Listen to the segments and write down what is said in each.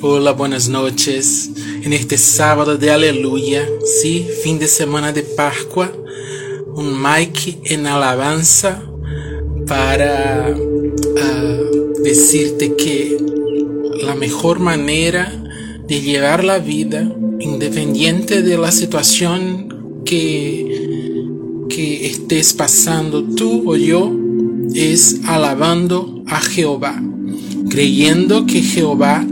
Hola, buenas noches. En este sábado de aleluya, sí, fin de semana de Pascua, un Mike en alabanza para uh, decirte que la mejor manera de llevar la vida, independiente de la situación que, que estés pasando tú o yo, es alabando a Jehová, creyendo que Jehová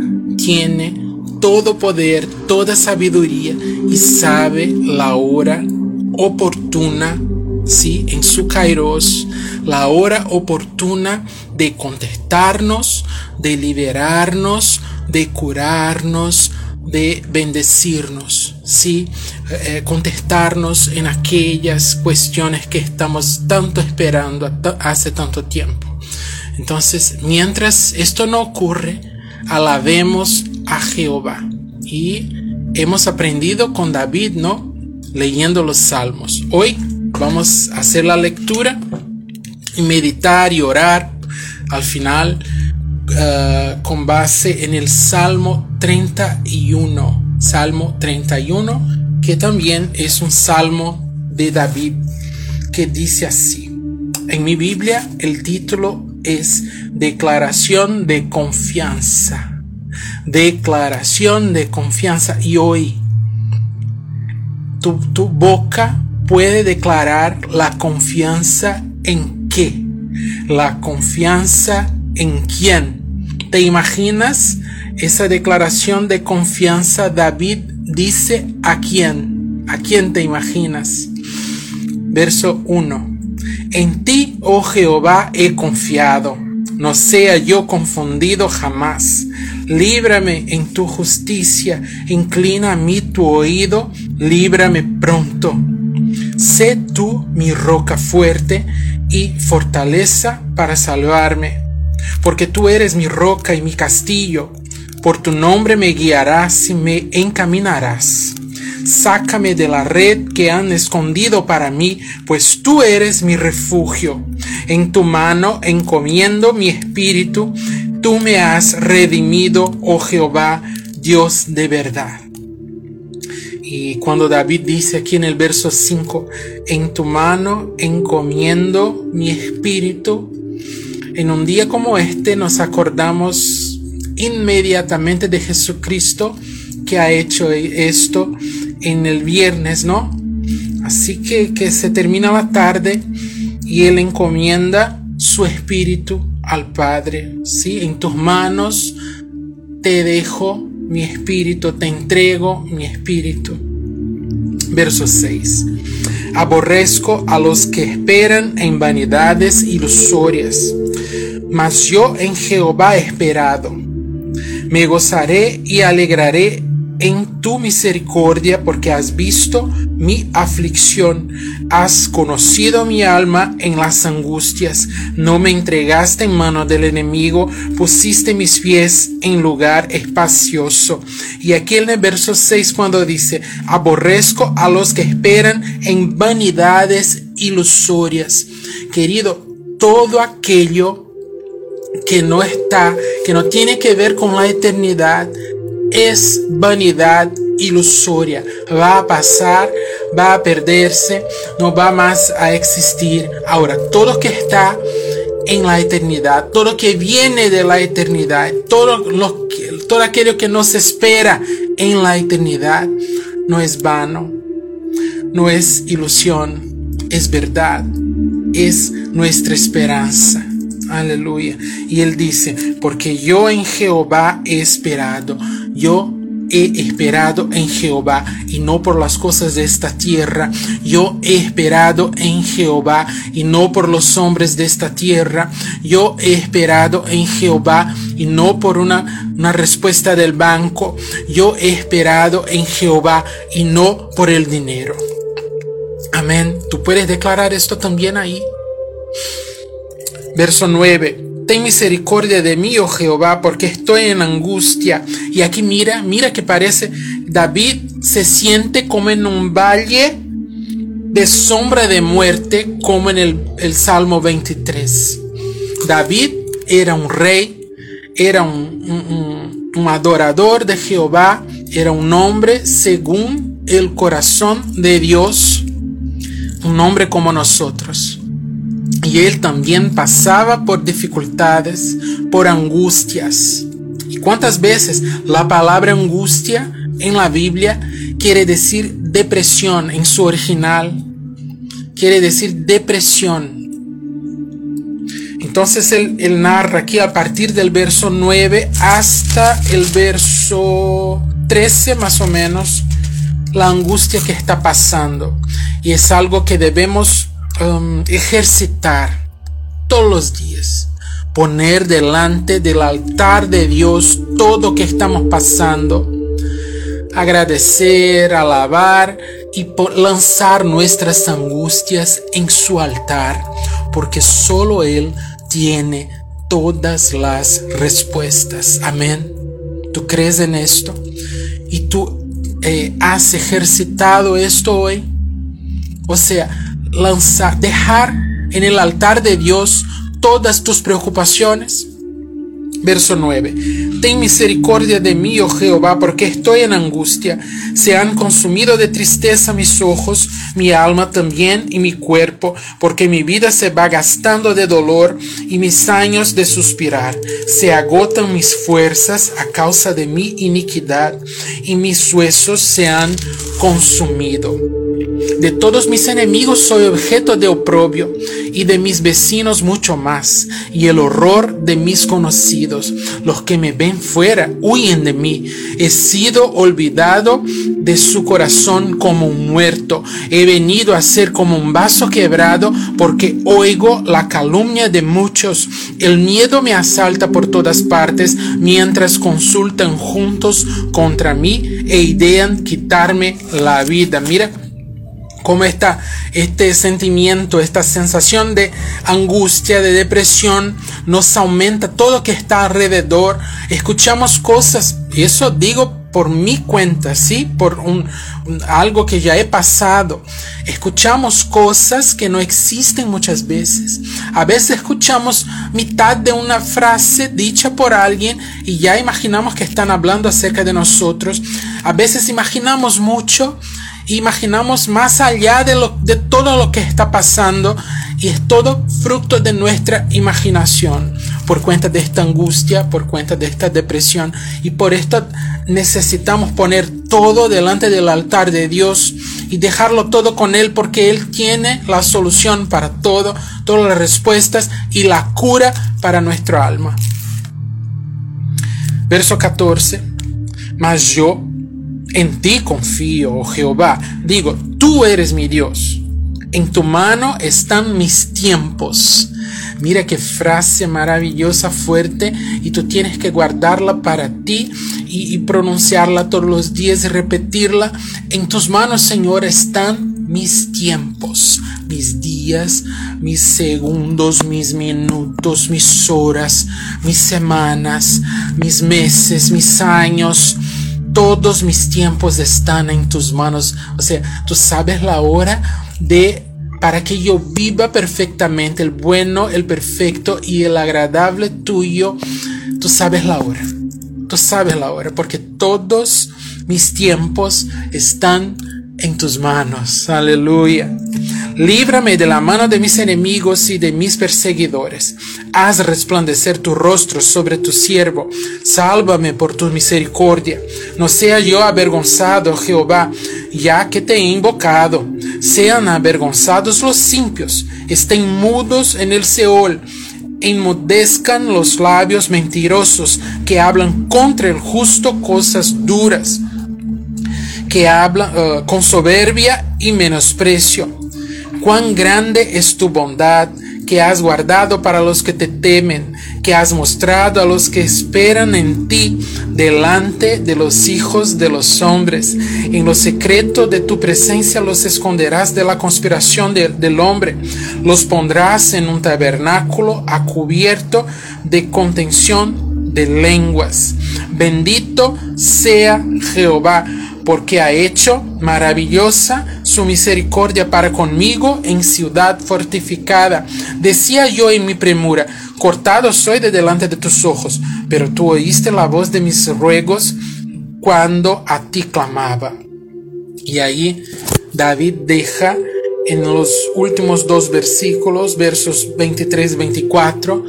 tiene todo poder, toda sabiduría y sabe la hora oportuna, sí, en su kairos, la hora oportuna de contestarnos, de liberarnos, de curarnos, de bendecirnos, sí, eh, contestarnos en aquellas cuestiones que estamos tanto esperando hace tanto tiempo. Entonces, mientras esto no ocurre, alabemos a Jehová. Y hemos aprendido con David, ¿no? Leyendo los salmos. Hoy vamos a hacer la lectura y meditar y orar al final uh, con base en el Salmo 31. Salmo 31, que también es un salmo de David, que dice así. En mi Biblia el título es declaración de confianza. Declaración de confianza. Y hoy tu, tu boca puede declarar la confianza en qué? La confianza en quién. ¿Te imaginas esa declaración de confianza? David dice a quién. ¿A quién te imaginas? Verso 1. En ti, oh Jehová, he confiado. No sea yo confundido jamás. Líbrame en tu justicia. Inclina a mí tu oído. Líbrame pronto. Sé tú mi roca fuerte y fortaleza para salvarme. Porque tú eres mi roca y mi castillo. Por tu nombre me guiarás y me encaminarás. Sácame de la red que han escondido para mí, pues tú eres mi refugio. En tu mano encomiendo mi espíritu, tú me has redimido, oh Jehová, Dios de verdad. Y cuando David dice aquí en el verso 5, en tu mano encomiendo mi espíritu, en un día como este nos acordamos inmediatamente de Jesucristo que ha hecho esto en el viernes, ¿no? Así que, que se termina la tarde y él encomienda su espíritu al Padre, ¿sí? En tus manos te dejo mi espíritu, te entrego mi espíritu. Verso 6. Aborrezco a los que esperan en vanidades ilusorias, mas yo en Jehová he esperado. Me gozaré y alegraré en tu misericordia porque has visto mi aflicción, has conocido mi alma en las angustias, no me entregaste en mano del enemigo, pusiste mis pies en lugar espacioso. Y aquí en el verso 6 cuando dice, aborrezco a los que esperan en vanidades ilusorias. Querido, todo aquello que no está, que no tiene que ver con la eternidad, es vanidad ilusoria. Va a pasar, va a perderse, no va más a existir. Ahora, todo lo que está en la eternidad, todo lo que viene de la eternidad, todo, lo que, todo aquello que nos espera en la eternidad, no es vano, no es ilusión, es verdad, es nuestra esperanza. Aleluya. Y él dice, porque yo en Jehová he esperado, yo he esperado en Jehová y no por las cosas de esta tierra. Yo he esperado en Jehová y no por los hombres de esta tierra. Yo he esperado en Jehová y no por una, una respuesta del banco. Yo he esperado en Jehová y no por el dinero. Amén. Tú puedes declarar esto también ahí. Verso 9. Ten misericordia de mí, oh Jehová, porque estoy en angustia. Y aquí mira, mira que parece, David se siente como en un valle de sombra de muerte, como en el, el Salmo 23. David era un rey, era un, un adorador de Jehová, era un hombre según el corazón de Dios, un hombre como nosotros. Y él también pasaba por dificultades, por angustias. ¿Y cuántas veces la palabra angustia en la Biblia quiere decir depresión en su original? Quiere decir depresión. Entonces él, él, narra aquí a partir del verso 9 hasta el verso 13 más o menos la angustia que está pasando. Y es algo que debemos um, ejercitar todos los días. Poner delante del altar de Dios todo que estamos pasando. Agradecer, alabar y lanzar nuestras angustias en su altar. Porque solo Él tiene todas las respuestas. Amén. ¿Tú crees en esto? ¿Y tú eh, has ejercitado esto hoy? O sea, lanzar, dejar en el altar de Dios todas tus preocupaciones. Verso 9. Ten misericordia de mí, oh Jehová, porque estoy en angustia. Se han consumido de tristeza mis ojos, mi alma también y mi cuerpo, porque mi vida se va gastando de dolor y mis años de suspirar. Se agotan mis fuerzas a causa de mi iniquidad y mis huesos se han consumido. De todos mis enemigos soy objeto de oprobio y de mis vecinos mucho más, y el horror de mis conocidos. Los que me ven fuera huyen de mí. He sido olvidado de su corazón como un muerto. He venido a ser como un vaso quebrado porque oigo la calumnia de muchos. El miedo me asalta por todas partes mientras consultan juntos contra mí e idean quitarme la vida. Mira cómo está este sentimiento, esta sensación de angustia, de depresión, nos aumenta todo lo que está alrededor. Escuchamos cosas, y eso digo por mi cuenta, ¿sí? Por un, algo que ya he pasado. Escuchamos cosas que no existen muchas veces. A veces escuchamos mitad de una frase dicha por alguien y ya imaginamos que están hablando acerca de nosotros. A veces imaginamos mucho imaginamos más allá de, lo, de todo lo que está pasando y es todo fruto de nuestra imaginación por cuenta de esta angustia, por cuenta de esta depresión y por esto necesitamos poner todo delante del altar de Dios y dejarlo todo con Él porque Él tiene la solución para todo, todas las respuestas y la cura para nuestro alma. Verso 14. Mas yo en ti confío, oh Jehová. Digo, tú eres mi Dios. En tu mano están mis tiempos. Mira qué frase maravillosa, fuerte, y tú tienes que guardarla para ti y, pronunciarla todos los días y repetirla. En tus manos, Señor, están mis tiempos, mis días, mis segundos, mis minutos, mis horas, mis semanas, mis meses, mis años todos mis tiempos están en tus manos. O sea, tú sabes la hora de para que yo viva perfectamente el bueno, el perfecto y el agradable tuyo. Tú sabes la hora. Tú sabes la hora porque todos mis tiempos están en tus manos. Aleluya. Líbrame de la mano de mis enemigos y de mis perseguidores. Haz resplandecer tu rostro sobre tu siervo. Sálvame por tu misericordia. No sea yo avergonzado, Jehová, ya que te he invocado. Sean avergonzados los impios. Estén mudos en el Seol enmudezcan los labios mentirosos que hablan contra el justo cosas duras, que hablan eh, con soberbia y menosprecio cuán grande es tu bondad que has guardado para los que te temen, que has mostrado a los que esperan en ti delante de los hijos de los hombres. En lo secreto de tu presencia los esconderás de la conspiración del hombre, los pondrás en un tabernáculo a cubierto de contención de lenguas. Bendito sea Jehová, porque ha hecho maravillosa su misericordia para conmigo en ciudad fortificada. Decía yo en mi premura, cortado soy de delante de tus ojos, pero tú oíste la voz de mis ruegos cuando a ti clamaba. Y ahí David deja en los últimos dos versículos, versos 23-24,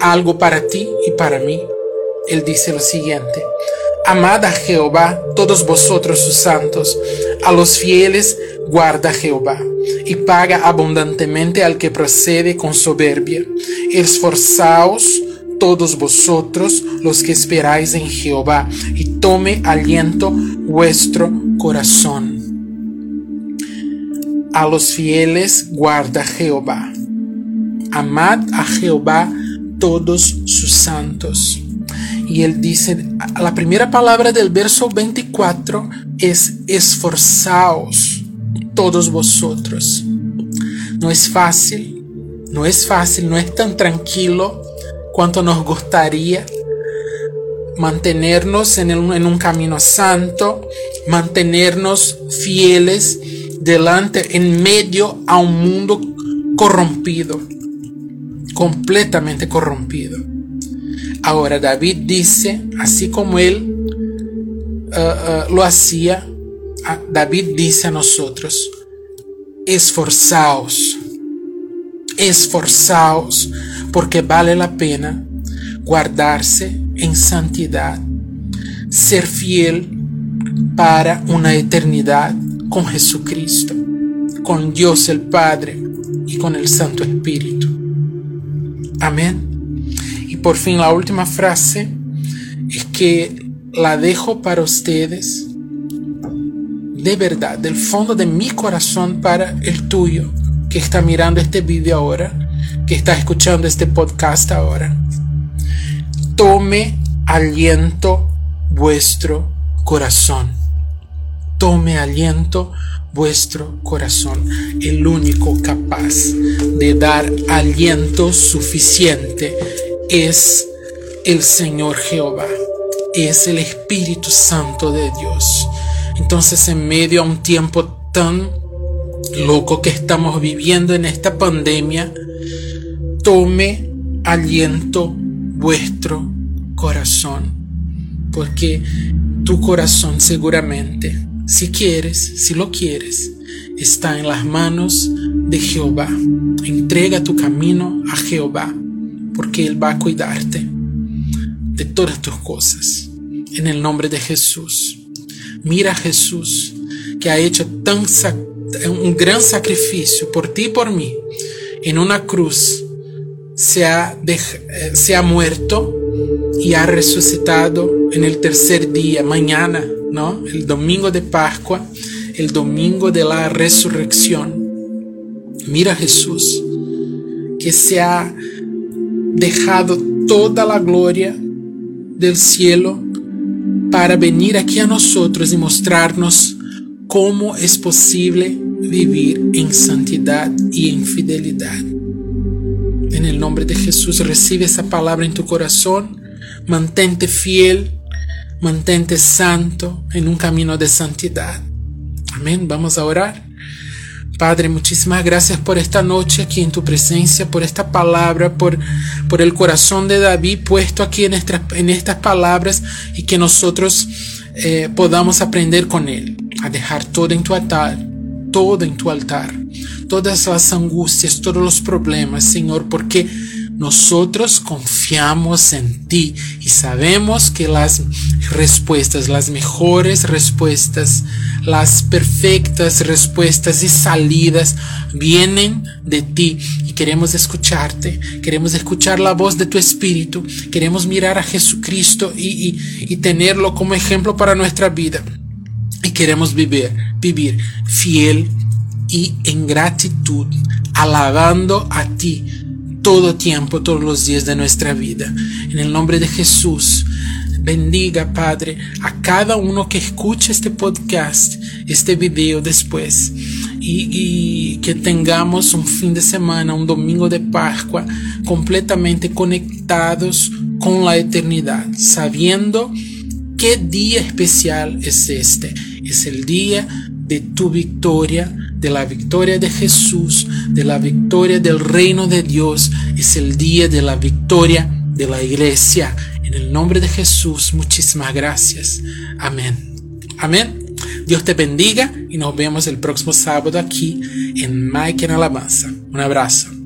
algo para ti y para mí. Él dice lo siguiente, Amad a Jehová todos vosotros sus santos, a los fieles guarda Jehová, y paga abundantemente al que procede con soberbia. Esforzaos todos vosotros los que esperáis en Jehová, y tome aliento vuestro corazón. A los fieles guarda Jehová. Amad a Jehová todos sus santos. Y él dice, la primera palabra del verso 24 es esforzaos todos vosotros. No es fácil, no es fácil, no es tan tranquilo cuanto nos gustaría mantenernos en, en un camino santo, mantenernos fieles delante, en medio a un mundo corrompido, completamente corrompido. Ahora David dice, así como él uh, uh, lo hacía, David dice a nosotros, esforzaos, esforzaos, porque vale la pena guardarse en santidad, ser fiel para una eternidad con Jesucristo, con Dios el Padre y con el Santo Espíritu. Amén. Por fin la última frase es que la dejo para ustedes de verdad, del fondo de mi corazón para el tuyo, que está mirando este video ahora, que está escuchando este podcast ahora. Tome aliento vuestro corazón tome aliento vuestro corazón, el único capaz de dar aliento suficiente es el Señor Jehová, es el Espíritu Santo de Dios. Entonces en medio a un tiempo tan loco que estamos viviendo en esta pandemia, tome aliento vuestro corazón, porque tu corazón seguramente si quieres, si lo quieres, está en las manos de Jehová. Entrega tu camino a Jehová, porque Él va a cuidarte de todas tus cosas. En el nombre de Jesús. Mira a Jesús, que ha hecho tan un gran sacrificio por ti y por mí. En una cruz se ha, eh, se ha muerto y ha resucitado en el tercer día, mañana ¿no? El domingo de Pascua, el domingo de la resurrección. Mira Jesús, que se ha dejado toda la gloria del cielo para venir aquí a nosotros y mostrarnos cómo es posible vivir en santidad y en fidelidad. En el nombre de Jesús recibe esa palabra en tu corazón, mantente fiel mantente santo en un camino de santidad. Amén. Vamos a orar. Padre, muchísimas gracias por esta noche aquí en tu presencia, por esta palabra, por, por el corazón de David puesto aquí en, estas palabras y que nosotros eh, podamos aprender con él, a dejar todo en tu altar, todo en tu altar, todas las angustias, todos los problemas, Señor, porque nosotros confiamos en ti y sabemos que las respuestas, las mejores respuestas, las perfectas respuestas y salidas vienen de ti. Y queremos escucharte, queremos escuchar la voz de tu espíritu, queremos mirar a Jesucristo y, y, tenerlo como ejemplo para nuestra vida. Y queremos vivir, vivir fiel y en gratitud, alabando a ti todo tiempo, todos los días de nuestra vida. En el nombre de Jesús, bendiga, Padre, a cada uno que escuche este podcast, este video después. Y, que tengamos un fin de semana, un domingo de Pascua, completamente conectados con la eternidad, sabiendo qué día especial es este. Es el día de tu victoria, de la victoria de Jesús, de la victoria del reino de Dios. Es el día de la victoria de la iglesia. En el nombre de Jesús, muchísimas gracias. Amén. Amén. Dios te bendiga y nos vemos el próximo sábado aquí en Mike en Alabanza. Un abrazo.